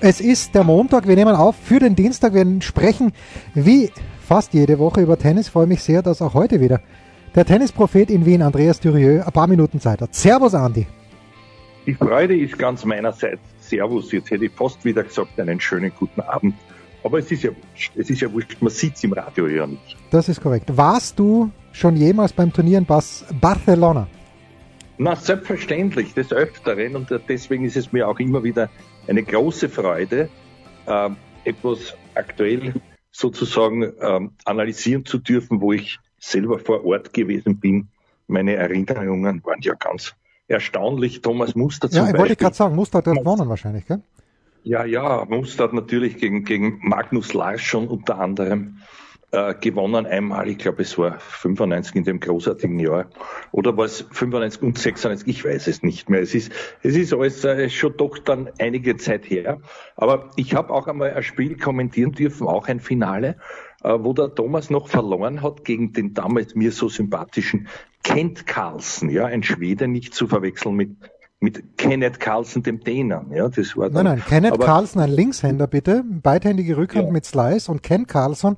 Es ist der Montag, wir nehmen auf für den Dienstag. Wir sprechen wie fast jede Woche über Tennis. Freue mich sehr, dass auch heute wieder der Tennisprophet in Wien, Andreas Dürieu, ein paar Minuten Zeit hat. Servus, Andi. Die Freude ist ganz meinerseits. Servus, jetzt hätte ich fast wieder gesagt, einen schönen guten Abend. Aber es ist ja wurscht. Es ist ja wurscht, man sieht es im Radio ja nicht. Das ist korrekt. Warst du schon jemals beim Turnier in Barcelona? Na, selbstverständlich, des Öfteren. Und deswegen ist es mir auch immer wieder eine große Freude, äh, etwas aktuell sozusagen ähm, analysieren zu dürfen, wo ich selber vor Ort gewesen bin. Meine Erinnerungen waren ja ganz erstaunlich. Thomas Muster zum Ja, ich Beispiel. wollte gerade sagen, Muster hat gewonnen wahrscheinlich, gell? Ja, ja, Muster hat natürlich gegen, gegen Magnus Larsson unter anderem äh, gewonnen einmal. Ich glaube, es war 95 in dem großartigen Jahr. Oder war es 95 und 96? Ich weiß es nicht mehr. Es ist, es ist alles äh, schon doch dann einige Zeit her. Aber ich habe auch einmal ein Spiel kommentieren dürfen, auch ein Finale, äh, wo der Thomas noch verloren hat gegen den damals mir so sympathischen Kent Carlsen, ja, ein Schwede, nicht zu verwechseln mit mit Kenneth Carlsen, dem Däner. Ja, das war dann, Nein, nein, Kenneth Carlson, ein Linkshänder bitte, beidhändige Rückhand Ja. mit Slice und Ken Carlson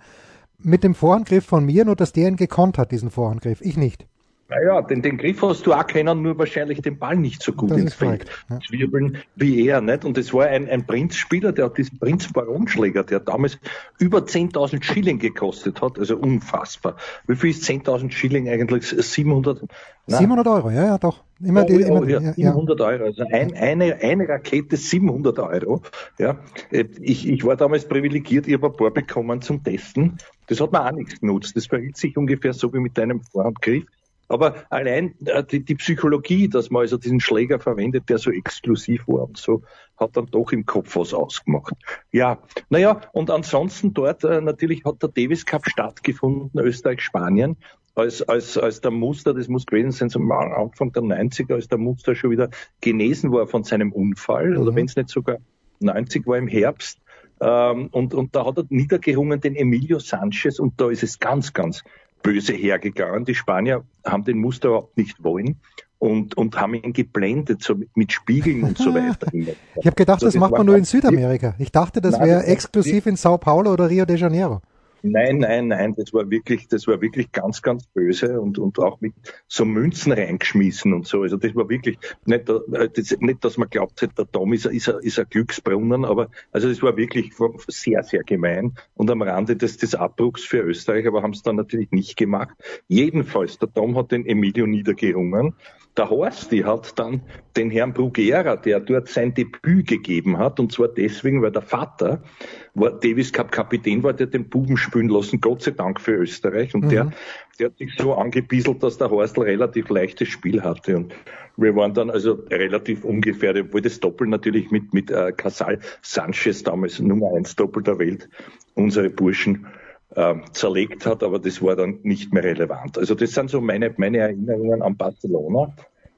mit dem Vorhandgriff von mir, nur dass der ihn gekonnt hat, diesen Vorhandgriff. Ich nicht. Naja, den, den Griff hast du auch kennen, nur wahrscheinlich den Ball nicht so gut Das ins Feld ja. zwirbeln wie er, nicht? Und es war ein, ein Prinzspieler, der hat diesen Prinz Baronschläger, der damals über 10.000 Schilling gekostet hat, also unfassbar. Wie viel ist 10.000 Schilling eigentlich? 700? Nein. 700 Euro, ja, ja, doch. Immer Oh, die, oh, immer die, ja, ja, ja. 700 Euro. Also ein, eine, eine Rakete 700 Euro. Ja, Äh, ich, ich war damals privilegiert, ich habe ein paar bekommen zum Testen. Das hat mir auch nichts genutzt. Das verhielt sich ungefähr so wie mit deinem Vorhandgriff. Aber allein äh, die, die Psychologie, dass man also diesen Schläger verwendet, der so exklusiv war und so, hat dann doch im Kopf was ausgemacht. Ja, naja, und ansonsten dort äh, natürlich hat der Davis Cup stattgefunden, Österreich-Spanien als, als, als der Muster, das muss gewesen sein, so am Anfang der 90er, als der Muster schon wieder genesen war von seinem Unfall, oder wenn es nicht sogar 90 war im Herbst. Ähm, und, und da hat er niedergerungen den Emilio Sanchez und da ist es ganz, ganz böse hergegangen. Die Spanier haben den Muster überhaupt nicht wollen und, und haben ihn geblendet, so mit, Spiegeln und so weiter. Ich habe gedacht, Also das macht war man nur in Südamerika. Ich dachte, das wäre das exklusiv in Sao Paulo oder Rio de Janeiro. Nein, nein, nein, das war wirklich, das war wirklich ganz, ganz böse und, und auch mit so Münzen reingeschmissen und so. Also das war wirklich nicht, äh, das, nicht dass man glaubt der Tom ist, ist, ist ein Glücksbrunnen, aber also das war wirklich sehr, sehr gemein und am Rande des, des Abbruchs für Österreich, aber haben es dann natürlich nicht gemacht. Jedenfalls, der Tom hat den Emilio niedergerungen. Der Horst, die hat dann den Herrn Bruguera, der dort sein Debüt gegeben hat, und zwar deswegen, weil der Vater war Davis Cup Kapitän war, der den Buben spielen lassen, Gott sei Dank für Österreich. Und der, der hat sich so angebieselt, dass der Horstl relativ leichtes Spiel hatte. Und wir waren dann also relativ ungefähr, obwohl das Doppel natürlich mit, mit äh, Casal Sanchez damals Nummer eins Doppel der Welt unsere Burschen äh, zerlegt hat, aber das war dann nicht mehr relevant. Also das sind so meine, meine Erinnerungen an Barcelona.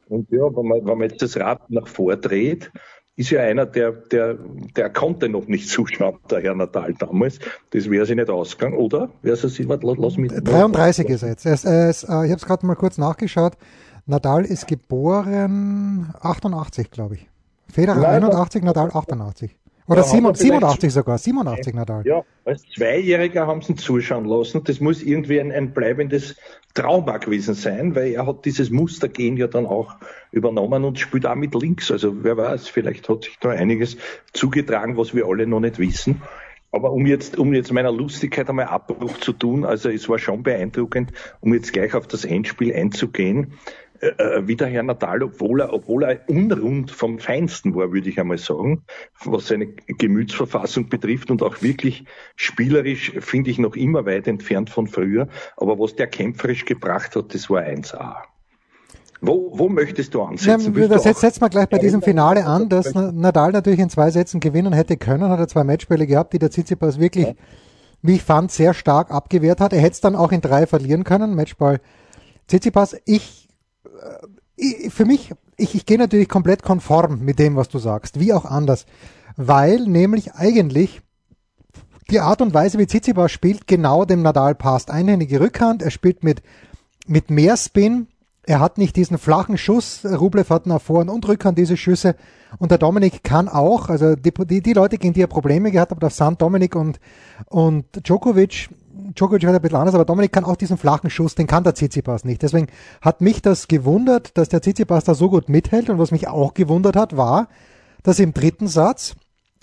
Und ja, wenn man, wenn man jetzt das Rad nach vordreht, ist ja einer, der, der, der konnte noch nicht zuschauen, der Herr Natal damals. Das wäre sich nicht ausgegangen, oder? Wäre es sich, warte, lass mich. 33 ist er jetzt. Er ist, er ist, äh, ich habe es gerade mal kurz nachgeschaut. Nadal ist geboren 88, glaube ich. Federer Nein, 81, Nadal 88. Oder Ja, haben wir 87, vielleicht- 87 sogar. 87 Nadal. Ja, als Zweijähriger haben sie ihn zuschauen lassen. Das muss irgendwie ein, ein bleibendes Trauma gewesen sein, weil er hat dieses Mustergehen ja dann auch übernommen und spielt auch mit links. Also wer weiß, vielleicht hat sich da einiges zugetragen, was wir alle noch nicht wissen. Aber um jetzt, um jetzt meiner Lustigkeit einmal Abbruch zu tun, also es war schon beeindruckend, um jetzt gleich auf das Endspiel einzugehen, äh, äh, wie der Herr Nadal, obwohl er, obwohl er unrund vom Feinsten war, würde ich einmal sagen, was seine Gemütsverfassung betrifft und auch wirklich spielerisch finde ich noch immer weit entfernt von früher. Aber was der kämpferisch gebracht hat, das war 1A. Wo, wo möchtest du Ja, ansetzen? Willst das setzt, setzt man gleich bei diesem Finale an, dass Na- Nadal natürlich in zwei Sätzen gewinnen hätte können, hat er zwei Matchbälle gehabt, die der Tsitsipas wirklich wie ich fand, sehr stark abgewehrt hat. Er hätte es dann auch in drei verlieren können, Matchball Tsitsipas. Ich für mich, ich, ich gehe natürlich komplett konform mit dem, was du sagst, wie auch anders, weil nämlich eigentlich die Art und Weise, wie Tsitsipas spielt, genau dem Nadal passt. Einhändige Rückhand, er spielt mit, mit mehr Spin, er hat nicht diesen flachen Schuss, Rublev hat nach Vor- und Rückhand diese Schüsse und der Dominik kann auch, also die, die, die Leute, gegen die er Probleme gehabt hat, auf Sand Dominik und, und Djokovic, Djokovic hat ein bisschen anders, aber Dominik kann auch diesen flachen Schuss, den kann der Tsitsipas nicht. Deswegen hat mich das gewundert, dass der Tsitsipas da so gut mithält und was mich auch gewundert hat, war, dass im dritten Satz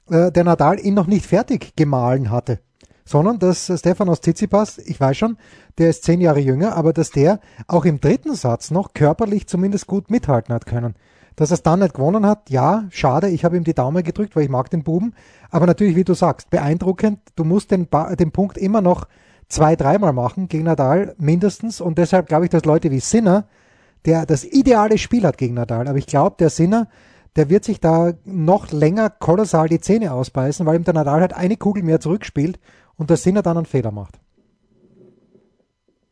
äh, der Nadal ihn noch nicht fertig gemahlen hatte sondern dass Stefanos Tsitsipas, ich weiß schon, der ist zehn Jahre jünger, aber dass der auch im dritten Satz noch körperlich zumindest gut mithalten hat können. Dass er es dann nicht gewonnen hat, ja, schade, ich habe ihm die Daumen gedrückt, weil ich mag den Buben. Aber natürlich, wie du sagst, beeindruckend, du musst den, ba den Punkt immer noch zwei, dreimal machen gegen Nadal mindestens. Und deshalb glaube ich, dass Leute wie Sinner, der das ideale Spiel hat gegen Nadal, aber ich glaube, der Sinner, der wird sich da noch länger kolossal die Zähne ausbeißen, weil ihm der Nadal halt eine Kugel mehr zurückspielt und der Sinner dann einen Fehler macht.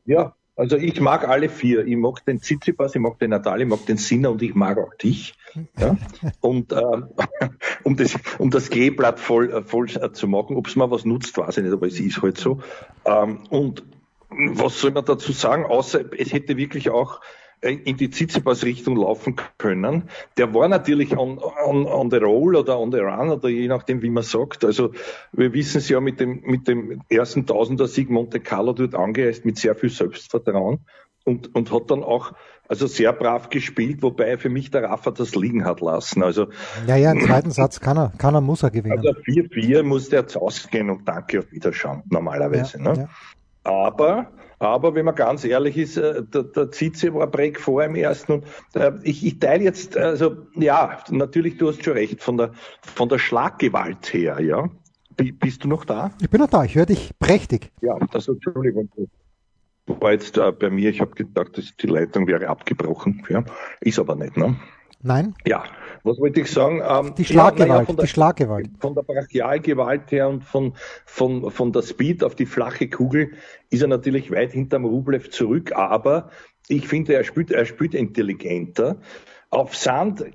Ja, also ich mag alle vier. Ich mag den Tsitsipas, ich mag den Natal, ich mag den Sinner und ich mag auch dich. Ja? Und äh, um das, um das Kleeblatt voll, äh, voll zu machen, ob es mal was nutzt, weiß ich nicht, aber es ist halt so. Ähm, und was soll man dazu sagen, außer es hätte wirklich auch in die Tsitsipas-Richtung laufen können. Der war natürlich on, on, on the roll oder on the run oder je nachdem, wie man sagt. Also wir wissen es ja mit dem, mit dem ersten Tausender-Sieg Monte Carlo dort angereist mit sehr viel Selbstvertrauen und, und hat dann auch also sehr brav gespielt, wobei für mich der Rafa das liegen hat lassen. Also ja, ja, im zweiten Satz kann er, kann er, muss er gewinnen. Also 4-4 muss der jetzt ausgehen und danke auf Wiederschauen normalerweise. Ja, ne? Ja. Aber aber wenn man ganz ehrlich ist, der, der Zize war Break vor im ersten. Und äh, ich, ich teile jetzt, also ja, natürlich, du hast schon recht, von der, von der Schlaggewalt her, ja. Bist du noch da? Ich bin noch da, ich höre dich prächtig. Ja, also Entschuldigung. War jetzt äh, bei mir, ich habe gedacht, dass die Leitung wäre abgebrochen. Ja. Ist aber nicht, ne? Nein. Ja, was wollte ich sagen? Ähm, die Schlaggewalt, ja, der, die Schlaggewalt. Von der Brachialgewalt her und von, von, von der Speed auf die flache Kugel ist er natürlich weit hinterm Rublev zurück, aber ich finde, er spielt, er spielt intelligenter. Auf Sand,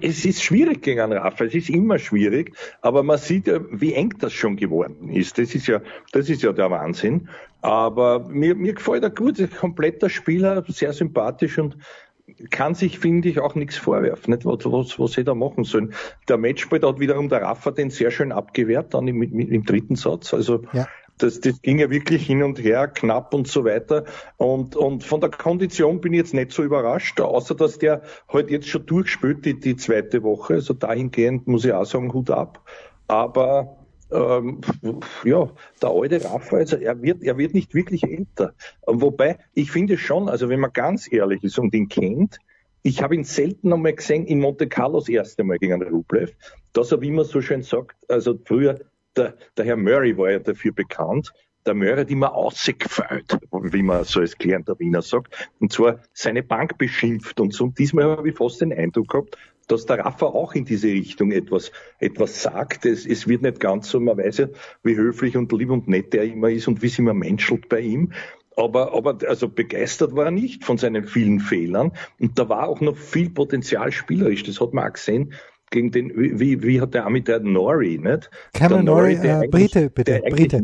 es ist schwierig gegen einen Rafa, es ist immer schwierig, aber man sieht ja, wie eng das schon geworden ist. Das ist ja, das ist ja der Wahnsinn. Aber mir, mir gefällt er gut, ein kompletter Spieler, sehr sympathisch und kann sich, finde ich, auch nichts vorwerfen, nicht? Was, was, was sie da machen sollen. Der Matchball hat wiederum der Rafa den sehr schön abgewehrt, dann im, im dritten Satz. Also ja. das, das ging ja wirklich hin und her, knapp und so weiter. Und, und von der Kondition bin ich jetzt nicht so überrascht, außer dass der halt jetzt schon durchspült, die, die zweite Woche. Also dahingehend muss ich auch sagen, Hut ab. Aber ähm, ja, der alte Rafa, also er wird, er wird nicht wirklich älter. Wobei, ich finde schon, also wenn man ganz ehrlich ist und ihn kennt, ich habe ihn selten einmal gesehen in Monte Carlo das erste Mal gegen Rublev, dass er, wie man so schön sagt, also früher, der, der Herr Murray war ja dafür bekannt, der Murray hat immer ausgefeilt, wie man so als gelernter Wiener sagt, und zwar seine Bank beschimpft und so. Und diesmal habe ich fast den Eindruck gehabt, dass der Rafa auch in diese Richtung etwas, etwas sagt. Es, es wird nicht ganz so, man weiß ja, wie höflich und lieb und nett er immer ist und wie es immer menschelt bei ihm. Aber, aber also begeistert war er nicht von seinen vielen Fehlern. Und da war auch noch viel Potenzial spielerisch. Das hat man auch gesehen gegen den, wie, wie hat der mit der Nori, nicht? Cameron Nori, äh, Brite, bitte, der Brite.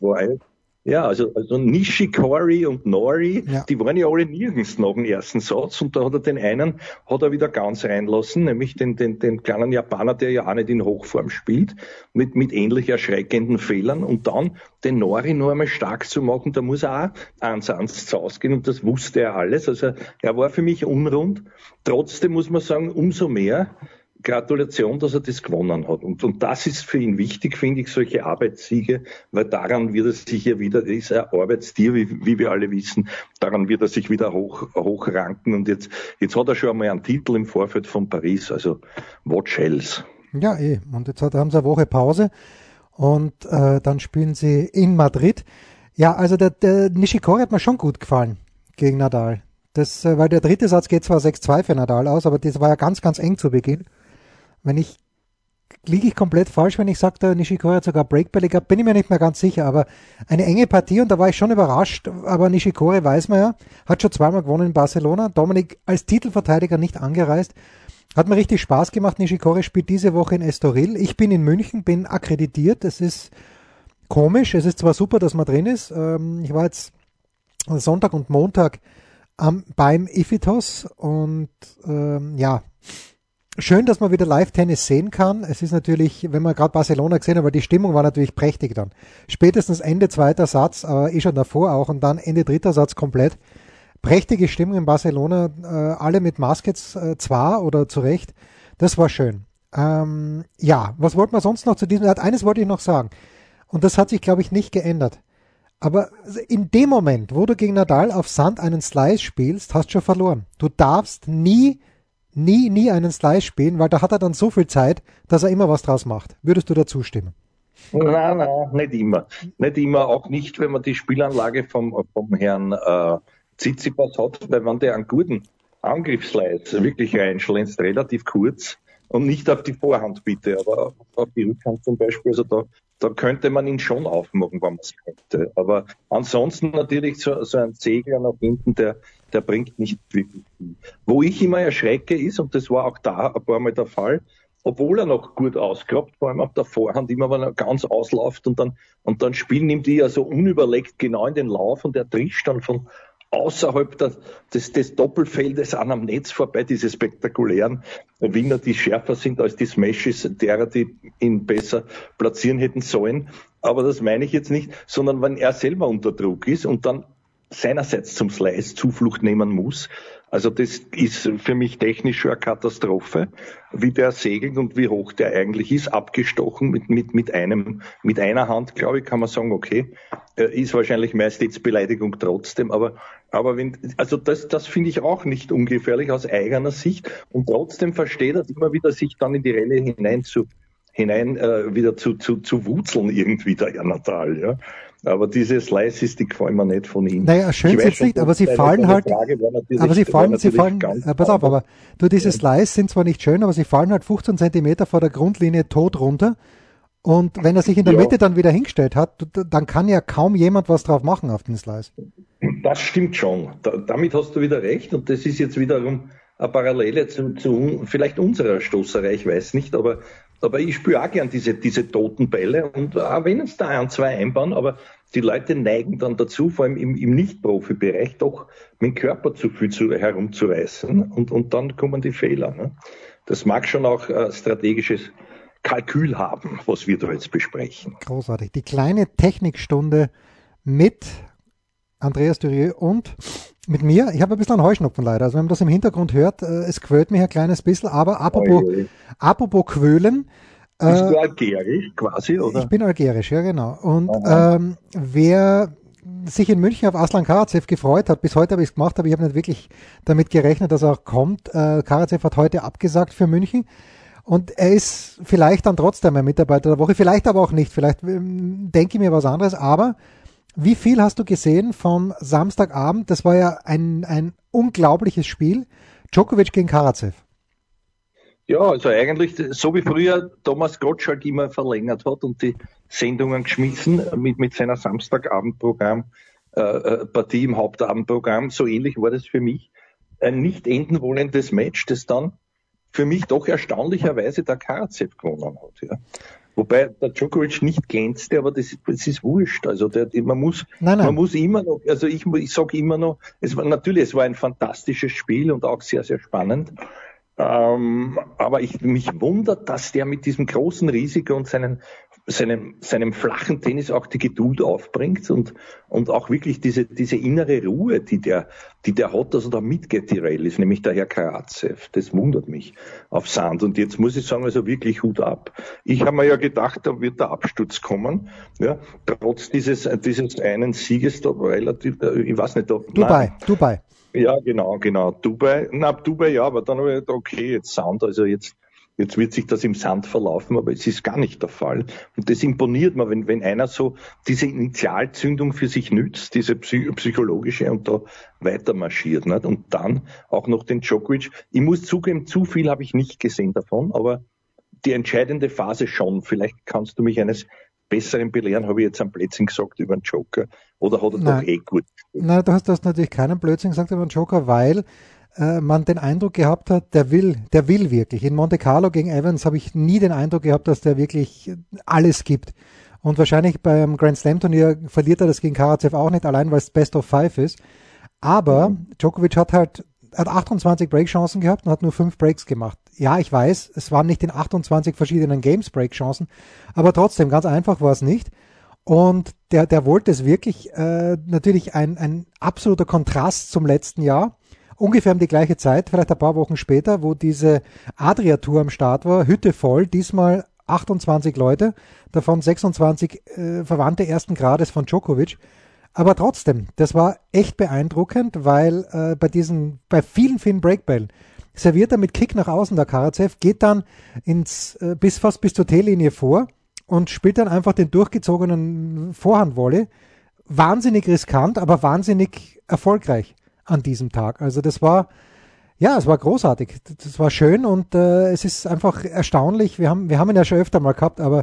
War, ja, also, also Nishikori und Nori, ja. die waren ja alle nirgends nach dem ersten Satz und da hat er den einen, hat er wieder ganz reinlassen, nämlich den, den, den kleinen Japaner, der ja auch nicht in Hochform spielt, mit, mit ähnlich erschreckenden Fehlern und dann den Nori noch einmal stark zu machen, da muss er auch eins eins zu ausgehen und das wusste er alles. Also er war für mich unrund. Trotzdem muss man sagen, umso mehr, Gratulation, dass er das gewonnen hat. Und, und das ist für ihn wichtig, finde ich, solche Arbeitssiege, weil daran wird er sich ja wieder, er ist ein Arbeitstier, wie, wie wir alle wissen, daran wird er sich wieder hoch, hochranken. Und jetzt, jetzt hat er schon einmal einen Titel im Vorfeld von Paris, also Watch else. Ja, eh. Und jetzt haben sie eine Woche Pause und äh, dann spielen sie in Madrid. Ja, also der, der Nishikori hat mir schon gut gefallen gegen Nadal. Das, äh, weil der dritte Satz geht zwar 6-2 für Nadal aus, aber das war ja ganz, ganz eng zu Beginn wenn ich liege ich komplett falsch, wenn ich sage, der Nishikori hat sogar Breakbälle gehabt, bin ich mir nicht mehr ganz sicher, aber eine enge Partie und da war ich schon überrascht, aber Nishikori weiß man ja, hat schon zweimal gewonnen in Barcelona, Dominik als Titelverteidiger nicht angereist, hat mir richtig Spaß gemacht, Nishikori spielt diese Woche in Estoril, ich bin in München, bin akkreditiert, es ist komisch, es ist zwar super, dass man drin ist, ähm, ich war jetzt Sonntag und Montag beim Ifitos und ähm, ja, schön, dass man wieder Live-Tennis sehen kann. Es ist natürlich, wenn man gerade Barcelona gesehen hat, aber die Stimmung war natürlich prächtig dann. Spätestens Ende zweiter Satz, aber eh schon davor auch und dann Ende dritter Satz komplett. Prächtige Stimmung in Barcelona, äh, alle mit Maskets äh, zwar oder zu Recht. Das war schön. Ähm, ja, was wollte man sonst noch zu diesem? Eines wollte ich noch sagen. Und das hat sich, glaube ich, nicht geändert. Aber in dem Moment, wo du gegen Nadal auf Sand einen Slice spielst, hast du schon verloren. Du darfst nie nie, nie einen Slice spielen, weil da hat er dann so viel Zeit, dass er immer was draus macht. Würdest du dazu stimmen? Nein, nein, nicht immer. Nicht immer, auch nicht, wenn man die Spielanlage vom, vom Herrn äh, Tsitsipas hat, weil wenn der einen guten Angriffsleis wirklich reinschlänzt, relativ kurz und nicht auf die Vorhand bitte, aber auf die Rückhand zum Beispiel, also da, da könnte man ihn schon aufmachen, wenn man es könnte. Aber ansonsten natürlich so, so ein Segler nach hinten, der, der bringt nicht wirklich viel. Wo ich immer erschrecke ist, und das war auch da ein paar Mal der Fall, obwohl er noch gut ausgrabt, vor allem auf der Vorhand, immer wenn er ganz ausläuft und dann, und dann spielen ihm die ja so unüberlegt genau in den Lauf und er trischt dann von außerhalb der, des, des Doppelfeldes an am Netz vorbei, diese spektakulären Wiener, die schärfer sind als die Smashes derer, die ihn besser platzieren hätten sollen. Aber das meine ich jetzt nicht, sondern wenn er selber unter Druck ist und dann seinerseits zum Slice Zuflucht nehmen muss. Also das ist für mich technisch eine Katastrophe, wie der segelt und wie hoch der eigentlich ist, abgestochen mit, mit, mit einem, mit einer Hand, glaube ich, kann man sagen, okay, ist wahrscheinlich Majestätsbeleidigung trotzdem, aber, aber wenn, also das, das finde ich auch nicht ungefährlich aus eigener Sicht und trotzdem versteht er immer wieder, sich dann in die Relle hinein zu, hinein äh, wieder zu, zu, zu wutzeln irgendwie der Natal, ja. Aber diese Slices, die gefallen mir nicht von ihm. Naja, schön sind nicht, aber sie fallen halt, aber sie fallen, sie fallen, äh, pass auf, aber du, diese Slices sind zwar nicht schön, aber sie fallen halt 15 Zentimeter vor der Grundlinie tot runter. Und wenn er sich in der ja. Mitte dann wieder hingestellt hat, dann kann ja kaum jemand was drauf machen auf den Slice. Das stimmt schon. Da, damit hast du wieder recht. Und das ist jetzt wiederum eine Parallele zu, zu vielleicht unserer Stoßerei, ich weiß nicht, aber aber ich spüre auch gern diese, diese toten Bälle und auch wenn es da ein, zwei einbauen, aber die Leute neigen dann dazu, vor allem im, im Nicht-Profi-Bereich, doch mit dem Körper zu viel zu, herumzureißen und, und dann kommen die Fehler. Ne? Das mag schon auch äh, strategisches Kalkül haben, was wir da jetzt besprechen. Großartig. Die kleine Technikstunde mit Andreas Dürieu und mit mir. Ich habe ein bisschen einen Heuschnupfen leider. Also wenn man das im Hintergrund hört, äh, es quält mich ein kleines bisschen. Aber apropos, apropos Quölen. Bist äh, du algerisch quasi, oder? Ich bin algerisch, ja genau. Und ähm, wer sich in München auf Aslan Karacev gefreut hat, bis heute habe ich es gemacht, aber ich habe nicht wirklich damit gerechnet, dass er auch kommt. Äh, Karacev hat heute abgesagt für München. Und er ist vielleicht dann trotzdem ein Mitarbeiter der Woche, vielleicht aber auch nicht. Vielleicht ähm, denke ich mir was anderes. Aber wie viel hast du gesehen vom Samstagabend? Das war ja ein, ein unglaubliches Spiel. Djokovic gegen Karatsev. Ja, also eigentlich so wie früher Thomas Gottschalk immer verlängert hat und die Sendungen geschmissen mit, mit seiner Samstagabendprogramm, äh, äh, Partie im Hauptabendprogramm, so ähnlich war das für mich. Ein nicht enden wollendes Match, das dann für mich doch erstaunlicherweise der Karatsev gewonnen hat. Ja. Wobei der Djokovic nicht glänzte, aber das, das ist wurscht. Also der, man muss, nein, nein. man muss immer noch, also ich, ich sage immer noch, es war natürlich, es war ein fantastisches Spiel und auch sehr, sehr spannend. Ähm, aber ich mich wundert, dass der mit diesem großen Risiko und seinen seinem, seinem flachen Tennis auch die Geduld aufbringt und, und auch wirklich diese, diese innere Ruhe, die der, die der hat, dass er da mitgeht, die Rallye, nämlich der Herr Karatsev. Das wundert mich auf Sand. Und jetzt muss ich sagen, also wirklich Hut ab. Ich habe mir ja gedacht, da wird der Absturz kommen, ja, trotz dieses, dieses einen Sieges da relativ, äh, ich weiß nicht, da, Dubai, nein. Dubai. Ja, genau, genau. Dubai, na, Dubai ja, aber dann habe ich gedacht, okay, jetzt Sound, also jetzt, Jetzt wird sich das im Sand verlaufen, aber es ist gar nicht der Fall. Und das imponiert mir, wenn, wenn einer so diese Initialzündung für sich nützt, diese psychologische und da weiter marschiert. Nicht? Und dann auch noch den Djokovic. Ich muss zugeben, zu viel habe ich nicht gesehen davon, aber die entscheidende Phase schon. Vielleicht kannst du mich eines Besseren belehren, habe ich jetzt am Blödsinn gesagt über den Joker oder hat er Nein. doch eh gut? Nein, du hast, du hast natürlich keinen Blödsinn gesagt über den Joker, weil äh, man den Eindruck gehabt hat, der will, der will wirklich. In Monte Carlo gegen Evans habe ich nie den Eindruck gehabt, dass der wirklich alles gibt. Und wahrscheinlich beim Grand Slam Turnier verliert er das gegen Karatsev auch nicht, allein weil es Best of Five ist. Aber Djokovic hat halt hat 28 Breakchancen gehabt und hat nur fünf Breaks gemacht. Ja, ich weiß, es waren nicht in 28 verschiedenen Games Breakchancen, aber trotzdem, ganz einfach war es nicht. Und der, der wollte es wirklich, äh, natürlich ein, ein absoluter Kontrast zum letzten Jahr ungefähr um die gleiche Zeit, vielleicht ein paar Wochen später, wo diese Adria-Tour am Start war, Hütte voll, diesmal 28 Leute, davon 26 äh, Verwandte ersten Grades von Djokovic. Aber trotzdem, das war echt beeindruckend, weil äh, bei diesen, bei vielen, vielen Breakbällen serviert er mit Kick nach außen der Karatsev, geht dann ins, äh, bis fast bis zur T-Linie vor und spielt dann einfach den durchgezogenen Vorhandwolle. Wahnsinnig riskant, aber wahnsinnig erfolgreich an diesem Tag. Also das war, ja, es war großartig. Das war schön und äh, es ist einfach erstaunlich. Wir haben, wir haben ihn ja schon öfter mal gehabt, aber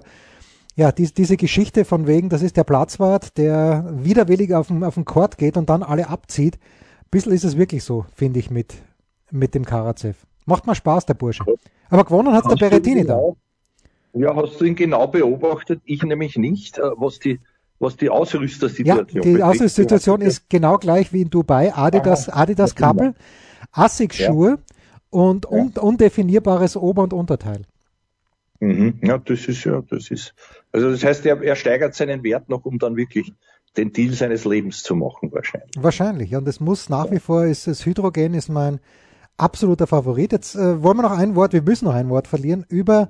ja, die, diese Geschichte von wegen, das ist der Platzwart, der widerwillig auf den, auf den Court geht und dann alle abzieht. Ein bisschen ist es wirklich so, finde ich, mit, mit dem Karatsev. Macht mal Spaß, der Bursche. Aber gewonnen hat der Berettini genau, da. Ja, hast du ihn genau beobachtet? Ich nämlich nicht, äh, was die was die Ausrüstersituation Ja, die Ausrüstersituation ist genau gleich wie in Dubai. Adidas, Aha, Adidas Kappel, Asics-Schuhe ja. und un undefinierbares Ober- und Unterteil. Mhm. Ja, das ist ja, das ist. Also das heißt, er, er steigert seinen Wert noch, um dann wirklich den Deal seines Lebens zu machen, wahrscheinlich. Wahrscheinlich. Und es muss nach wie vor ist das Hydrogen ist mein absoluter Favorit. Jetzt äh, wollen wir noch ein Wort, wir müssen noch ein Wort verlieren über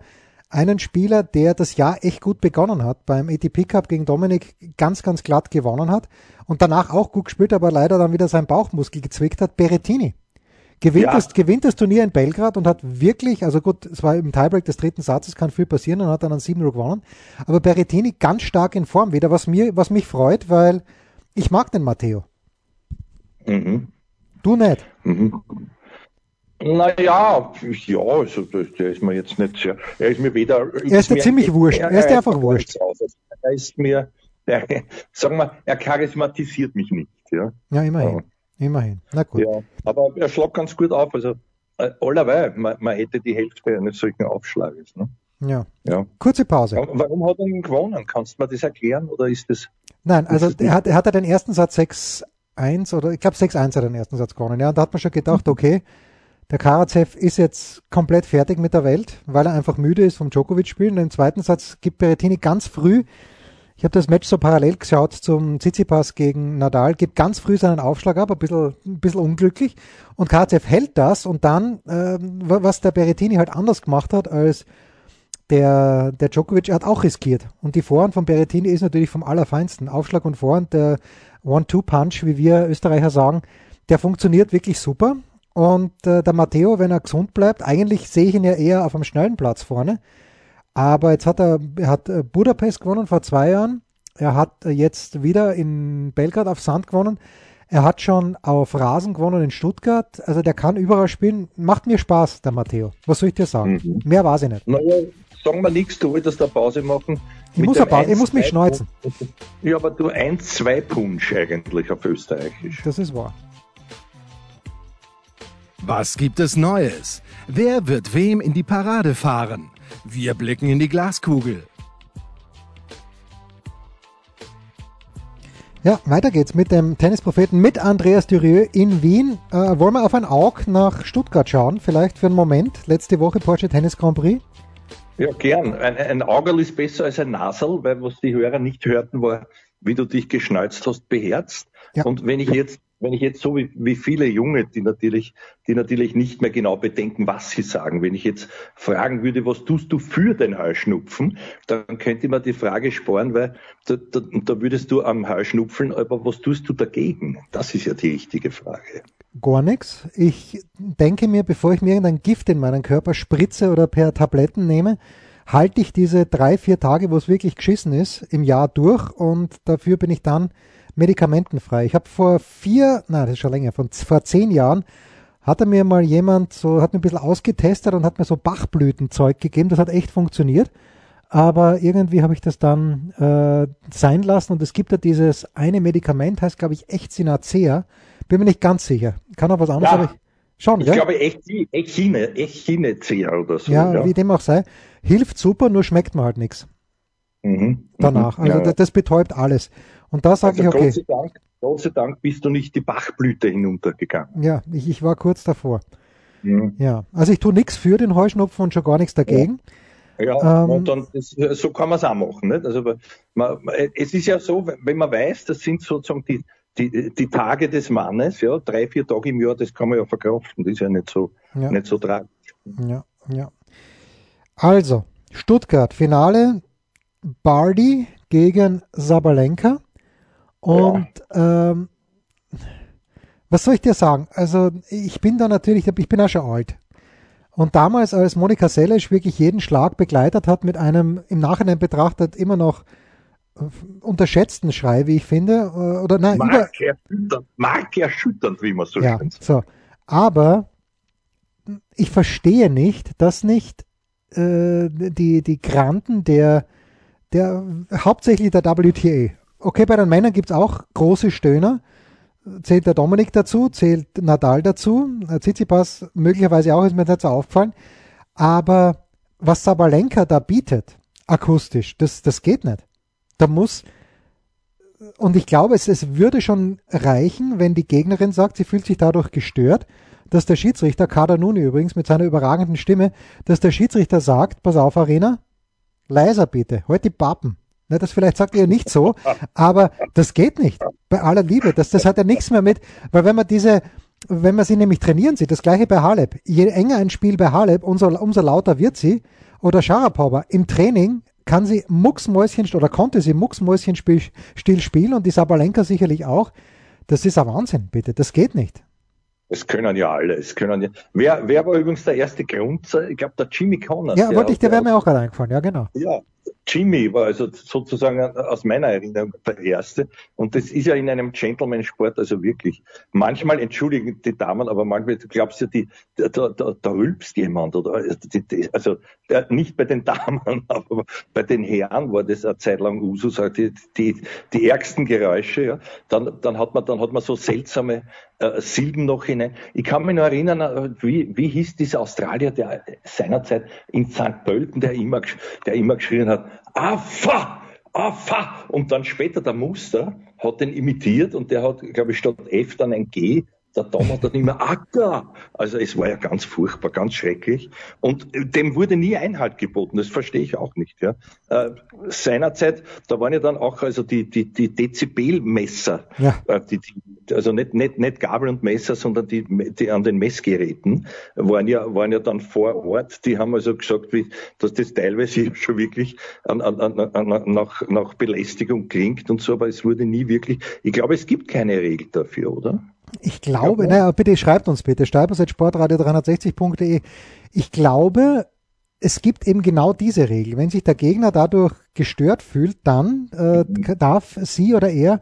einen Spieler, der das Jahr echt gut begonnen hat, beim ATP Cup gegen Dominik ganz, ganz glatt gewonnen hat und danach auch gut gespielt, aber leider dann wieder sein Bauchmuskel gezwickt hat, Berettini. Gewinnt, ja. das, gewinnt das Turnier in Belgrad und hat wirklich, also gut, es war im Tiebreak des dritten Satzes, kann viel passieren und hat dann an 7 gewonnen. Aber Berettini ganz stark in Form wieder, was mir, was mich freut, weil ich mag den Matteo. Mhm. Du nicht. Mhm. Naja, ja, also der ist mir jetzt nicht sehr. Er ist mir weder. Er ist mir ziemlich wurscht. Er, ist dir einfach wurscht. Er ist mir, der, sagen wir, er charismatisiert mich nicht. Ja, ja immerhin. Ja. Immerhin. Na gut. Ja, aber er schlagt ganz gut auf. Also äh, allerweil, man, man hätte die Hälfte eines solchen Aufschlages. Ne? Ja. ja. Kurze Pause. Warum hat er ihn gewonnen? Kannst du mir das erklären oder ist das? Nein, also er hat, er hat den ersten Satz 6-1 oder ich glaube 6-1 hat er den ersten Satz gewonnen. Ja, und da hat man schon gedacht, okay, der Karatsev ist jetzt komplett fertig mit der Welt, weil er einfach müde ist vom Djokovic-Spielen. Im zweiten Satz gibt Berrettini ganz früh, ich habe das Match so parallel geschaut zum Tsitsipas gegen Nadal, gibt ganz früh seinen Aufschlag ab, ein bisschen, ein bisschen unglücklich. Und Karatsev hält das und dann, äh, was der Berrettini halt anders gemacht hat als der, der Djokovic, hat auch riskiert. Und die Vorhand von Berrettini ist natürlich vom allerfeinsten. Aufschlag und Vorhand, der One-Two-Punch, wie wir Österreicher sagen, der funktioniert wirklich super. Und äh, der Matteo, wenn er gesund bleibt, eigentlich sehe ich ihn ja eher auf einem schnellen Platz vorne. Aber jetzt hat er, er hat äh, Budapest gewonnen vor zwei Jahren. Er hat äh, jetzt wieder in Belgrad auf Sand gewonnen. Er hat schon auf Rasen gewonnen in Stuttgart. Also der kann überall spielen. Macht mir Spaß, der Matteo. Was soll ich dir sagen? Mhm. Mehr weiß ich nicht. Naja, sagen wir nichts, du wolltest da Pause machen. Ich muss, Pause, ich muss mich schneuzen. Ja, aber du 1-2 Punsch eigentlich auf Österreichisch. Das ist wahr. Was gibt es Neues? Wer wird wem in die Parade fahren? Wir blicken in die Glaskugel. Ja, weiter geht's mit dem Tennispropheten mit Andreas Dürieu in Wien. Äh, wollen wir auf ein Auge nach Stuttgart schauen, vielleicht für einen Moment? Letzte Woche Porsche Tennis Grand Prix. Ja, gern. Ein, ein Augerl ist besser als ein Nasel, weil was die Hörer nicht hörten, war, wie du dich geschneuzt hast, beherzt. Ja. Und wenn ich jetzt wenn ich jetzt so wie, wie viele Junge, die natürlich, die natürlich nicht mehr genau bedenken, was sie sagen, wenn ich jetzt fragen würde, was tust du für den Heuschnupfen, dann könnte man die Frage sparen, weil da, da, da würdest du am Heuschnupfen, aber was tust du dagegen? Das ist ja die richtige Frage. Gar nichts. Ich denke mir, bevor ich mir irgendein Gift in meinen Körper spritze oder per Tabletten nehme, halte ich diese drei, vier Tage, wo es wirklich geschissen ist, im Jahr durch und dafür bin ich dann medikamentenfrei. Ich habe vor vier, nein, das ist schon länger, von, vor zehn Jahren hatte mir mal jemand so, hat mir ein bisschen ausgetestet und hat mir so Bachblütenzeug gegeben. Das hat echt funktioniert. Aber irgendwie habe ich das dann äh, sein lassen und es gibt ja dieses eine Medikament, heißt glaube ich Echinacea. Bin mir nicht ganz sicher. Kann auch was anderes, ja. aber ich, schon, Ich gell? glaube Echine, Echinacea oder so. Ja, ja, wie dem auch sei. Hilft super, nur schmeckt mir halt nichts. Mhm. Danach. Also ja, das betäubt alles. Und da sage also ich, okay. Gott sei, Dank, Gott sei Dank bist du nicht die Bachblüte hinuntergegangen. Ja, ich, ich war kurz davor. Mhm. Ja, also ich tue nichts für den Heuschnupfen und schon gar nichts dagegen. Ja, ähm, und dann, das, so kann man es auch machen. Nicht? Also man, es ist ja so, wenn man weiß, das sind sozusagen die, die, die Tage des Mannes, ja, drei, vier Tage im Jahr, das kann man ja verkraften. Das ist ja nicht so, ja. nicht so tragisch. Ja, ja. Also, Stuttgart, Finale, Bardi gegen Sabalenka. Und ja. ähm, was soll ich dir sagen? Also ich bin da natürlich, ich bin auch schon alt. Und damals, als Monika Seles wirklich jeden Schlag begleitet hat mit einem im Nachhinein betrachtet immer noch äh, unterschätzten Schrei, wie ich finde, äh, oder nein, Mark erschütternd, Mark erschütternd, wie man so ja, schön sagt. So. Aber ich verstehe nicht, dass nicht äh, die, die Granten der, der hauptsächlich der WTA, okay, bei den Männern gibt es auch große Stöhner, zählt der Dominik dazu, zählt Nadal dazu, Tsitsipas möglicherweise auch, ist mir nicht so aufgefallen. Aber was Sabalenka da bietet, akustisch, das, das geht nicht. Da muss, und ich glaube, es, es würde schon reichen, wenn die Gegnerin sagt, sie fühlt sich dadurch gestört, dass der Schiedsrichter, Kader Nuni übrigens mit seiner überragenden Stimme, dass der Schiedsrichter sagt, pass auf, Arena, leiser bitte, halt die Pappen. Ne, das vielleicht sagt ihr nicht so, aber das geht nicht. Bei aller Liebe. Das, das hat ja nichts mehr mit, weil wenn man diese, wenn man sie nämlich trainieren sieht, das gleiche bei Haleb. Je enger ein Spiel bei Haleb, umso, umso lauter wird sie. Oder Sharapova. Im Training kann sie Mucksmäuschen oder konnte sie Mucksmäuschenspiel spielen und die Sabalenka sicherlich auch. Das ist ein Wahnsinn, bitte. Das geht nicht. Es können ja alle. Es können ja. Wer, wer war übrigens der erste Grund? Ich glaube, der Jimmy Connors. Ja, wollte ich, der wäre mir auch gerade eingefallen. Ja, genau. Ja, Jimmy war also sozusagen aus meiner Erinnerung der Erste. Und das ist ja in einem Gentleman-Sport also wirklich. Manchmal entschuldigen die Damen, aber manchmal glaubst du, die, da, da, da rülpst jemand oder also nicht bei den Damen, aber bei den Herren war das eine Zeit lang Usus, die, die, die ärgsten Geräusche. Ja. Dann, dann hat man, dann hat man so seltsame äh, Silben noch hinein. Ich kann mich noch erinnern, äh, wie, wie hieß dieser Australier, der seinerzeit in St. Pölten, der immer, der immer geschrien hat, Affa! Affa! Und dann später der Muster hat den imitiert und der hat, glaube ich, statt F dann ein G der Tom hat dann immer Acker. Also es war ja ganz furchtbar, ganz schrecklich. Und dem wurde nie Einhalt geboten. Das verstehe ich auch nicht. Ja. Äh, seinerzeit, da waren ja dann auch also die, die, die Dezibelmesser, ja. äh, die, die, also nicht, nicht, nicht Gabel und Messer, sondern die, die an den Messgeräten waren ja, waren ja dann vor Ort. Die haben also gesagt, wie, dass das teilweise schon wirklich an, an, an, nach, nach Belästigung klingt und so, aber es wurde nie wirklich, ich glaube, es gibt keine Regel dafür, oder? Ich glaube, naja, bitte schreibt uns bitte, sportradio360.de. Ich glaube, es gibt eben genau diese Regel. Wenn sich der Gegner dadurch gestört fühlt, dann äh, mhm. darf sie oder er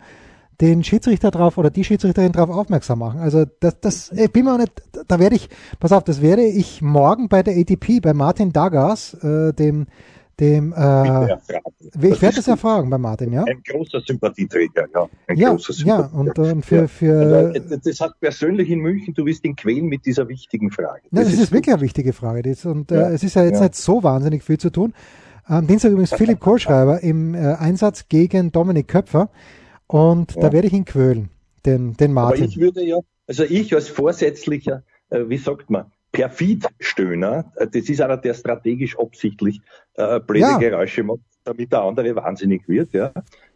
den Schiedsrichter drauf oder die Schiedsrichterin drauf aufmerksam machen. Also das, das ich bin mir auch nicht, da werde ich, pass auf, das werde ich morgen bei der ATP, bei Martin Dagas, äh, dem dem äh, ich werde das ja fragen bei Martin, ja. Ein großer Sympathieträger, ja. Ein ja, großer Sympathieträger. ja, und, und für, für ja. das hat persönlich in München, du wirst ihn quälen mit dieser wichtigen Frage. Das, das ist, ist wirklich eine wichtige Frage. Das, und äh, äh, es ist ja jetzt nicht so wahnsinnig viel zu tun. Am Dienstag übrigens Philipp Kohlschreiber im äh, Einsatz gegen Dominik Köpfer und da werde ich ihn quälen, den, den Martin. Aber ich würde ja, also ich als vorsätzlicher, äh, wie sagt man, Perfidstöhner, äh, das ist einer, der strategisch absichtlich äh, blöde ja. Geräusche macht, damit der andere wahnsinnig wird. Ja.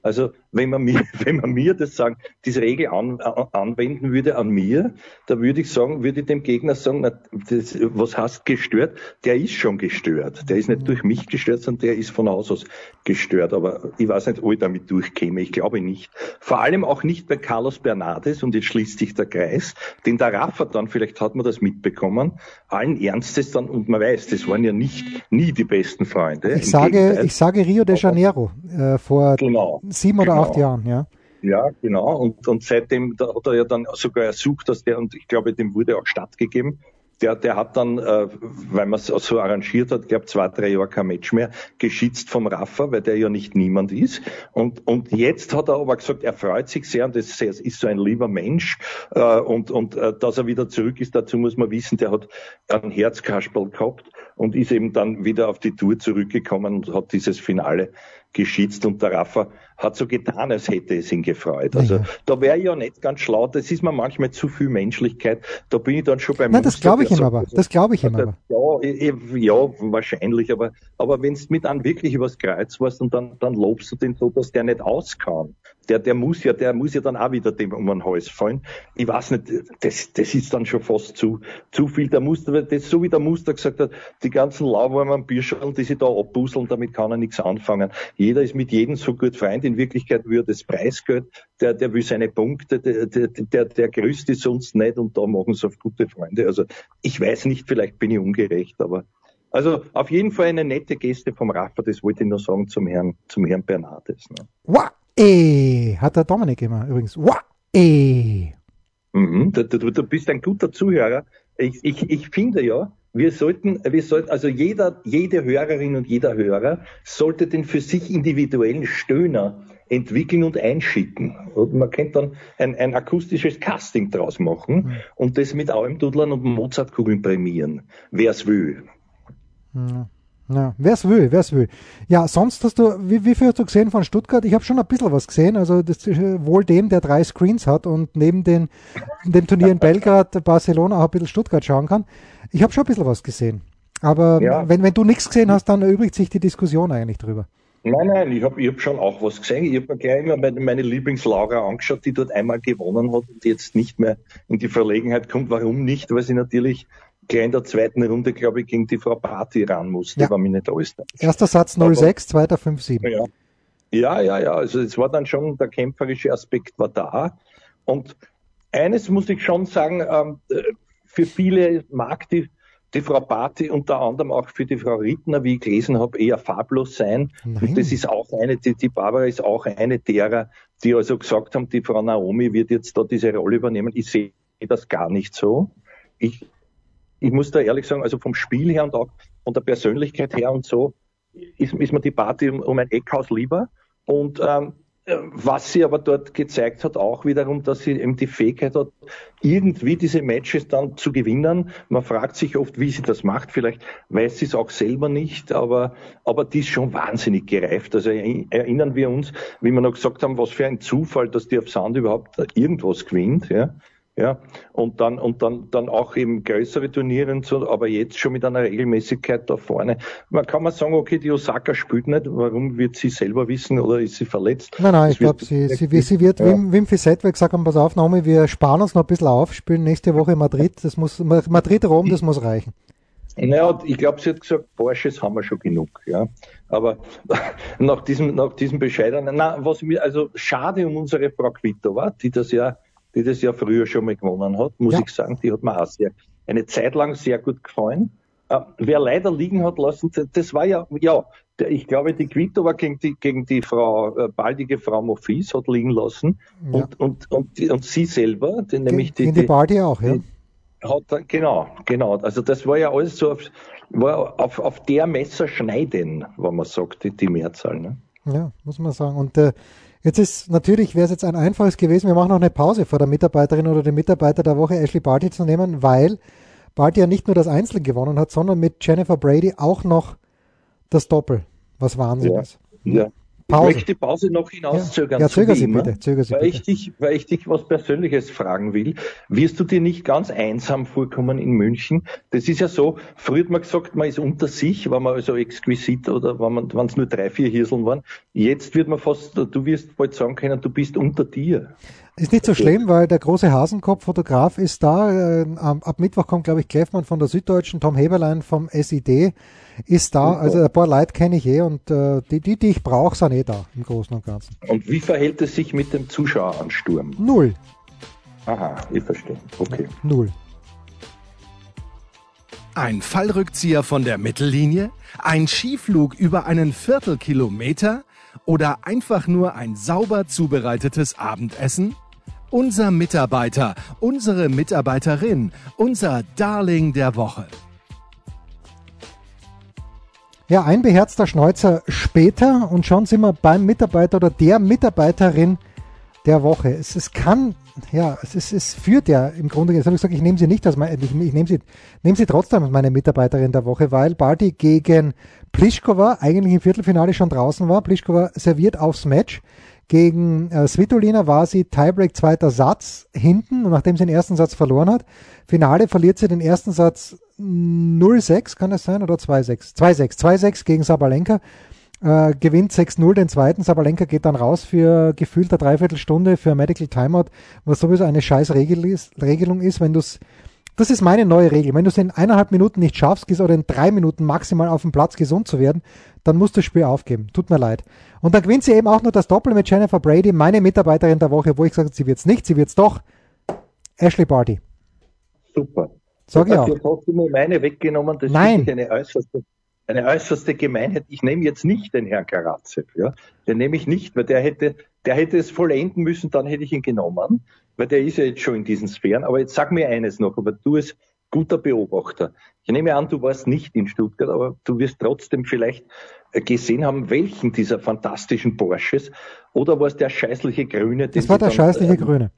Also wenn man mir, wenn man mir das sagen, diese Regel an, anwenden würde an mir, da würde ich sagen, würde ich dem Gegner sagen, na, das, was heißt gestört? Der ist schon gestört. Der ist nicht durch mich gestört, sondern der ist von Haus aus gestört. Aber ich weiß nicht, ob ich damit durchkäme. Ich glaube nicht. Vor allem auch nicht bei Carlos Bernardes und jetzt schließt sich der Kreis, den der Rafa dann, vielleicht hat man das mitbekommen, allen Ernstes dann, und man weiß, das waren ja nicht nie die besten Freunde. Ich sage, ich sage Rio de Janeiro äh, vor genau sieben oder genau. acht Jahren, ja. Ja, genau. Und, und seitdem hat er ja dann sogar ersucht, dass der, und ich glaube, dem wurde auch stattgegeben, der, der hat dann, äh, weil man es so arrangiert hat, glaube zwei, drei Jahre kein Match mehr, geschützt vom Rafa, weil der ja nicht niemand ist. Und, und jetzt hat er aber gesagt, er freut sich sehr und das ist so ein lieber Mensch. Äh, und und äh, dass er wieder zurück ist, dazu muss man wissen, der hat einen Herzkasperl gehabt und ist eben dann wieder auf die Tour zurückgekommen und hat dieses Finale geschützt und der Rafa hat so getan, als hätte es ihn gefreut. Also ja. da wäre ich ja nicht ganz schlau, das ist mir manchmal zu viel Menschlichkeit. Da bin ich dann schon beim Nein, das glaube ich ihm aber. Das glaube ich ihm aber. Ja, ja, wahrscheinlich, aber, aber wenn du mit einem wirklich übers Kreuz warst und dann, dann lobst du den so, dass der nicht auskam. Der, der muss ja, der muss ja dann auch wieder dem um den Hals fallen. Ich weiß nicht, das, das ist dann schon fast zu, zu viel. Der Muster, das, so wie der Muster gesagt hat, die ganzen lauwarmen Bierschalen, die sich da abbusseln, damit kann er nichts anfangen. Jeder ist mit jedem so gut Freund in Wirklichkeit würde das Preisgeld, der, der will seine Punkte, der, der, der, grüßt ist sonst nicht und da machen sie auf gute Freunde. Also ich weiß nicht, vielleicht bin ich ungerecht, aber also auf jeden Fall eine nette Geste vom Rafa, das wollte ich nur sagen zum Herrn, zum Herrn Bernardes. Ne? Wow, eh, hat der Dominik immer übrigens. Wow, eh. Mhm, du, du, du bist ein guter Zuhörer. Ich, ich, ich finde ja, wir sollten, wir sollten, also jeder, jede Hörerin und jeder Hörer sollte den für sich individuellen Stöhner entwickeln und einschicken. Und man könnte dann ein, ein akustisches Casting draus machen mhm. und das mit Almdudlern und Mozartkugeln prämieren. Wer es will. Ja. Ja, wer es will, wer es will. Ja, sonst hast du, wie, wie viel hast du gesehen von Stuttgart? Ich habe schon ein bisschen was gesehen, also das ist wohl dem, der drei Screens hat und neben den, dem Turnier in Belgrad, Barcelona auch ein bisschen Stuttgart schauen kann. Ich habe schon ein bisschen was gesehen. Aber ja. wenn, wenn du nichts gesehen hast, dann erübrigt sich die Diskussion eigentlich drüber. Nein, nein, ich habe ich hab schon auch was gesehen. Ich habe mir gleich immer meine, meine Lieblingslaura angeschaut, die dort einmal gewonnen hat und jetzt nicht mehr in die Verlegenheit kommt. Warum nicht? Weil sie natürlich gleich in der zweiten Runde, glaube ich, gegen die Frau Party ran musste, ja. war mir nicht alles da. Erster Satz 06, zweiter 5-7. Ja. ja, ja, ja. Also es war dann schon, der kämpferische Aspekt war da. Und eines muss ich schon sagen, ähm, für viele mag die, die Frau Party unter anderem auch für die Frau Rittner, wie ich gelesen habe, eher farblos sein. Nein. Und das ist auch eine, die, die Barbara ist auch eine derer, die also gesagt haben, die Frau Naomi wird jetzt da diese Rolle übernehmen. Ich sehe das gar nicht so. Ich ich muss da ehrlich sagen, also vom Spiel her und auch von der Persönlichkeit her und so, ist, ist mir die Party um, um ein Eckhaus lieber. Und ähm, was sie aber dort gezeigt hat, auch wiederum, dass sie eben die Fähigkeit hat, irgendwie diese Matches dann zu gewinnen. Man fragt sich oft, wie sie das macht. Vielleicht weiß sie es auch selber nicht, aber, aber die ist schon wahnsinnig gereift. Also erinnern wir uns, wie wir noch gesagt haben, was für ein Zufall, dass die auf Sand überhaupt irgendwas gewinnt. Ja. Ja, und dann, und dann, dann auch eben größere Turniere und so, aber jetzt schon mit einer Regelmäßigkeit da vorne. Man kann mal sagen, okay, die Osaka spielt nicht, warum wird sie selber wissen oder ist sie verletzt? Nein, nein, das ich glaube, sie, sie, sie wird, ja. Wim, Wim Fissett, weil gesagt haben, pass auf, Naomi, wir sparen uns noch ein bisschen auf, spielen nächste Woche Madrid, das muss, Madrid Rom, das muss reichen. Naja, ich glaube, sie hat gesagt, Porsches haben wir schon genug, ja. Aber nach diesem, nach diesem bescheidenen, na, was mir, also schade um unsere Frau Kvitova, die das ja die das ja früher schon mal gewonnen hat, muss ja. ich sagen. Die hat mir auch sehr, eine Zeit lang sehr gut gefallen. Äh, wer leider liegen hat lassen, das war ja, ja, ich glaube, die Quito war gegen die, gegen die Frau, äh, baldige Frau Mofis hat liegen lassen. Ja. Und, und, und, und sie selber, die, nämlich die, die, die Baldi auch, ja. Hat, genau, genau. Also das war ja alles so auf, war auf, auf der Messer schneiden, wenn man sagt, die, die Mehrzahl. Ne? Ja, muss man sagen. Und äh, Jetzt ist natürlich, wäre es jetzt ein einfaches gewesen, wir machen noch eine Pause vor der Mitarbeiterin oder dem Mitarbeiter der Woche, Ashley Barty zu nehmen, weil Barty ja nicht nur das Einzel gewonnen hat, sondern mit Jennifer Brady auch noch das Doppel, was Wahnsinn ja, ist. Ja, Pause. Ich möchte die Pause noch hinauszögern. Ja, ja zöger Sie bitte. Zöger Sie weil, bitte. Ich dich, weil ich dich was Persönliches fragen will. Wirst du dir nicht ganz einsam vorkommen in München? Das ist ja so, früher hat man gesagt, man ist unter sich, war man also exquisit oder wenn es nur drei, vier Hirseln waren. Jetzt wird man fast, du wirst bald sagen können, du bist unter dir. Ist nicht so schlimm, weil der große Hasenkopf-Fotograf ist da. Äh, ab Mittwoch kommt, glaube ich, Kleffmann von der Süddeutschen, Tom Heberlein vom SID ist da. Also ein paar Leute kenne ich eh und äh, die, die, die ich brauche, sind eh da im Großen und Ganzen. Und wie verhält es sich mit dem Zuschaueransturm? Null. Aha, ich verstehe. Okay. Null. Ein Fallrückzieher von der Mittellinie? Ein Skiflug über einen Viertelkilometer? oder einfach nur ein sauber zubereitetes Abendessen? Unser Mitarbeiter, unsere Mitarbeiterin, unser Darling der Woche. Ja, ein beherzter Schneuzer später und schon sind wir beim Mitarbeiter oder der Mitarbeiterin der Woche. Es, es kann, ja, es, ist, es führt ja im Grunde, jetzt habe ich gesagt, ich nehme sie nicht als meine, ich, ich nehme sie, nehme sie trotzdem als meine Mitarbeiterin der Woche, weil Barty gegen Pliskova eigentlich im Viertelfinale schon draußen war. Pliskova serviert aufs Match. Gegen äh, Svitolina war sie Tiebreak zweiter Satz hinten nachdem sie den ersten Satz verloren hat, Finale verliert sie den ersten Satz 0-6, kann das sein, oder 2-6? 2-6, 2-6 gegen Sabalenka. Äh, gewinnt 6-0 den zweiten. Sabalenka geht dann raus für gefühlter Dreiviertelstunde für Medical Timeout, was sowieso eine scheiß Regelung ist, wenn du es das ist meine neue Regel. Wenn du es in eineinhalb Minuten nicht schaffst, oder in drei Minuten maximal auf dem Platz gesund zu werden, dann musst du das Spiel aufgeben. Tut mir leid. Und dann gewinnt sie eben auch noch das Doppel mit Jennifer Brady, meine Mitarbeiterin der Woche, wo ich gesagt habe, sie wird es nicht, sie wird es doch. Ashley Barty. Super. Sag ich auch. Jetzt hast du mir meine weggenommen. Das Nein. ist eine äußerste, eine äußerste Gemeinheit. Ich nehme jetzt nicht den Herrn Karatsev, ja. Den nehme ich nicht, weil der hätte, der hätte es vollenden müssen, dann hätte ich ihn genommen, weil der ist ja jetzt schon in diesen Sphären. Aber jetzt sag mir eines noch, aber du als guter Beobachter. Ich nehme an, du warst nicht in Stuttgart, aber du wirst trotzdem vielleicht gesehen haben, welchen dieser fantastischen Porsches oder war es der scheißliche Grüne? Das war der dann, scheißliche ähm, Grüne.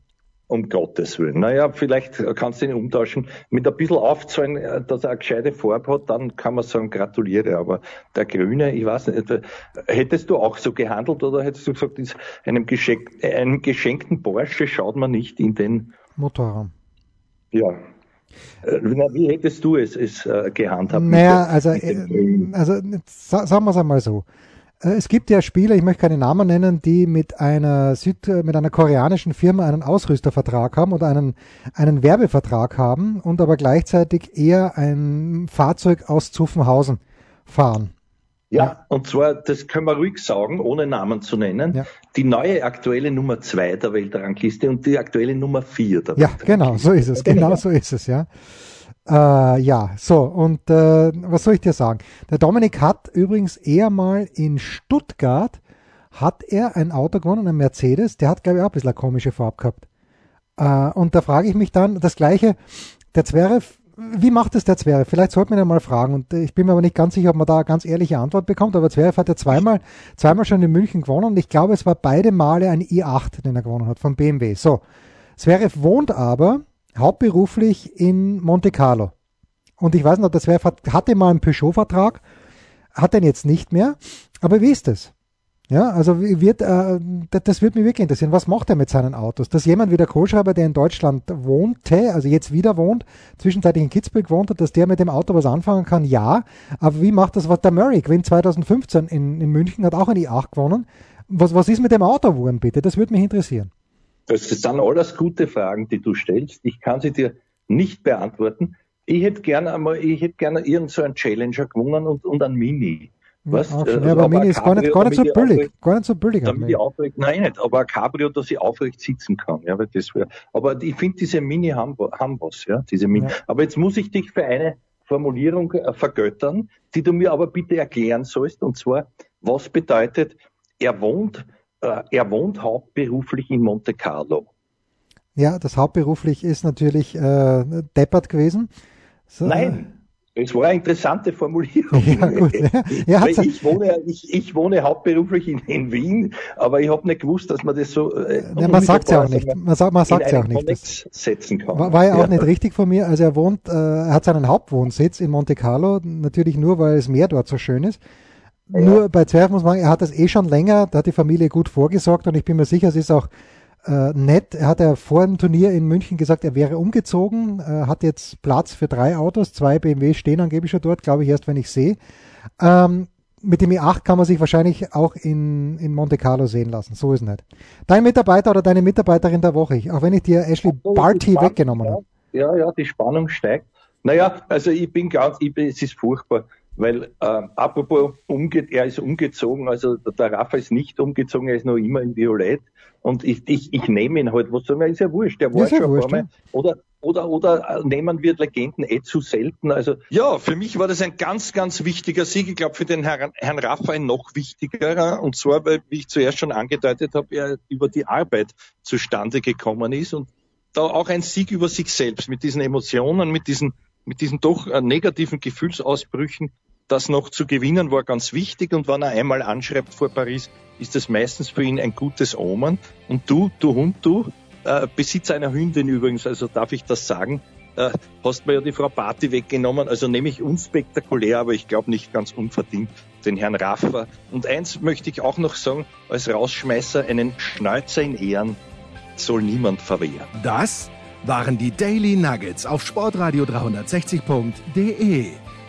Um Gottes Willen. Naja, vielleicht kannst du ihn umtauschen. Mit ein bisschen aufzahlen, äh, dass er eine gescheite Farbe hat, dann kann man sagen, gratuliere. Aber der Grüne, ich weiß nicht, äh, hättest du auch so gehandelt oder hättest du gesagt, einem, Geschenk, einem geschenkten Porsche schaut man nicht in den Motorraum? Ja, äh, wie hättest du es, es gehandhabt? Naja, also, also sagen wir es einmal so. Äh, es gibt ja Spieler, ich möchte keine Namen nennen, die mit einer Süd, mit einer koreanischen Firma einen Ausrüstervertrag haben oder einen, einen Werbevertrag haben und aber gleichzeitig eher ein Fahrzeug aus Zuffenhausen fahren. Ja, und zwar, das können wir ruhig sagen, ohne Namen zu nennen, ja. die neue aktuelle Nummer zwei der Weltrangliste und die aktuelle Nummer vier der Ja, genau, so ist es, genau so ist es, ja. Äh, ja, so, und äh, was soll ich dir sagen? Der Dominik hat übrigens eher mal in Stuttgart, hat er ein Auto gewonnen, ein Mercedes, der hat, glaube ich, auch ein bisschen eine komische Farbe gehabt. Äh, und da frage ich mich dann, das gleiche, der Zverev, wie macht es der Zverev? Vielleicht sollte man ihn mal fragen. Und ich bin mir aber nicht ganz sicher, ob man da eine ganz ehrliche Antwort bekommt. Aber Zverev hat ja zweimal, zweimal schon in München gewonnen. Und ich glaube, es war beide Male ein i8, den er gewonnen hat, vom BMW. So. Zverev wohnt aber hauptberuflich in Monte Carlo. Und ich weiß noch, das wäre, hatte mal einen Peugeot-Vertrag, hat den jetzt nicht mehr. Aber wie ist das? Ja, also wird, äh, das wird mich wirklich interessieren. Was macht er mit seinen Autos? Dass jemand wie der Kohlschreiber, der in Deutschland wohnte, also jetzt wieder wohnt, zwischenzeitlich in Kitzbühel gewohnt hat, dass der mit dem Auto was anfangen kann, ja. Aber wie macht das was der Murray? Gewinnt 2015 in, in München, hat auch ein i8 gewonnen. Was, was ist mit dem Auto geworden, bitte? Das würde mich interessieren. Das sind alles gute Fragen, die du stellst. Ich kann sie dir nicht beantworten. Ich hätte gerne einmal, ich hätte gerne irgend so einen Challenger gewonnen und, und einen Mini. Was? Ja, also, aber Mini ist gar nicht, gar nicht so billig. Aufrecht, gar nicht so billig. Damit ich aufrecht, nein, nicht, aber ein Cabrio, dass ich aufrecht sitzen kann. Ja, weil das wär, aber ich finde, diese Mini haben, haben was, ja, diese Mini. Ja. Aber jetzt muss ich dich für eine Formulierung äh, vergöttern, die du mir aber bitte erklären sollst, und zwar, was bedeutet, er wohnt äh, er wohnt hauptberuflich in Monte Carlo. Ja, das hauptberuflich ist natürlich äh, deppert gewesen. So. Nein, es war eine interessante Formulierung. Ja, gut. Ja, ich, wohne, ich, ich wohne hauptberuflich in, in Wien, aber ich habe nicht gewusst, dass man das so. Äh, ja, man sagt ja auch nicht. Man sagt, man sagt ja auch nicht. setzen kann. War, war ja auch ja. nicht richtig von mir. Also er wohnt, äh, er hat seinen Hauptwohnsitz in Monte Carlo, natürlich nur, weil das Meer dort so schön ist. Nur bei Zwerg muss man sagen, er hat das eh schon länger, da hat die Familie gut vorgesorgt und ich bin mir sicher, es ist auch äh, nett. Er hat ja vor dem Turnier in München gesagt, er wäre umgezogen, äh, hat jetzt Platz für drei Autos, zwei BMW stehen angeblich schon dort, glaube ich erst, wenn ich sehe. Ähm, mit dem i8 kann man sich wahrscheinlich auch in, in Monte Carlo sehen lassen. So ist es nicht. Dein Mitarbeiter oder deine Mitarbeiterin der Woche, auch wenn ich dir Ashley Barty weggenommen habe. Ja, ja, die Spannung steigt. Naja, also ich bin ganz, ich bin, es ist furchtbar weil äh, apropos umge er ist umgezogen, also der Rafa ist nicht umgezogen, er ist noch immer in Violett und ich, ich, ich nehme ihn halt, was soll man, ist ja wurscht, der war Ist ja schon wurscht, paar Mal. Oder, oder, oder äh, nehmen wir Legenden eh zu selten. Also ja, für mich war das ein ganz, ganz wichtiger Sieg. Ich glaube, für den Herrn, Herrn Rafa ein noch wichtigerer. Und zwar, weil, wie ich zuerst schon angedeutet habe, er über die Arbeit zustande gekommen ist und da auch ein Sieg über sich selbst mit diesen Emotionen, mit diesen, mit diesen doch äh, negativen Gefühlsausbrüchen. Das noch zu gewinnen war ganz wichtig und wenn er einmal anschreibt vor Paris, ist das meistens für ihn ein gutes Omen. Und du, du Hund, du, äh, Besitzer einer Hündin übrigens, also darf ich das sagen, äh, hast mir ja die Frau Party weggenommen, also nämlich unspektakulär, aber ich glaube nicht ganz unverdient, den Herrn Raffer. Und eins möchte ich auch noch sagen, als Rausschmeißer, einen Schnäuzer in Ehren soll niemand verwehren. Das waren die Daily Nuggets auf sportradio 360.de.